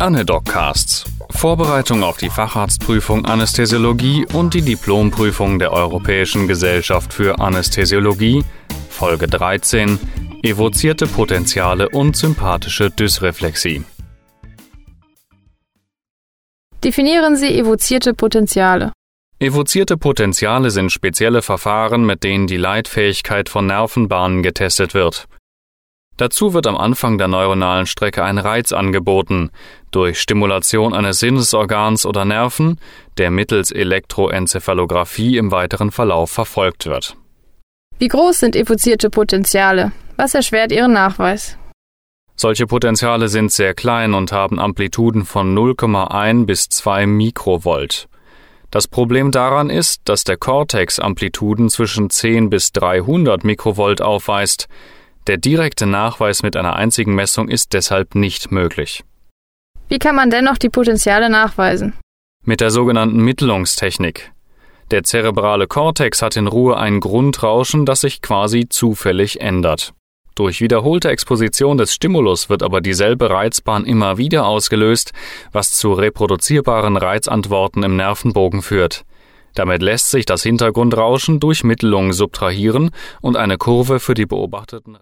Anedoccasts. Vorbereitung auf die Facharztprüfung Anästhesiologie und die Diplomprüfung der Europäischen Gesellschaft für Anästhesiologie, Folge 13, evozierte Potenziale und sympathische Dysreflexie. Definieren Sie evozierte Potenziale. Evozierte Potenziale sind spezielle Verfahren, mit denen die Leitfähigkeit von Nervenbahnen getestet wird. Dazu wird am Anfang der neuronalen Strecke ein Reiz angeboten, durch Stimulation eines Sinnesorgans oder Nerven, der mittels Elektroenzephalographie im weiteren Verlauf verfolgt wird. Wie groß sind evozierte Potenziale? Was erschwert ihren Nachweis? Solche Potenziale sind sehr klein und haben Amplituden von 0,1 bis 2 Mikrovolt. Das Problem daran ist, dass der Cortex Amplituden zwischen 10 bis 300 Mikrovolt aufweist, der direkte Nachweis mit einer einzigen Messung ist deshalb nicht möglich. Wie kann man dennoch die Potenziale nachweisen? Mit der sogenannten Mittelungstechnik. Der zerebrale Kortex hat in Ruhe ein Grundrauschen, das sich quasi zufällig ändert. Durch wiederholte Exposition des Stimulus wird aber dieselbe Reizbahn immer wieder ausgelöst, was zu reproduzierbaren Reizantworten im Nervenbogen führt. Damit lässt sich das Hintergrundrauschen durch Mittelung subtrahieren und eine Kurve für die beobachteten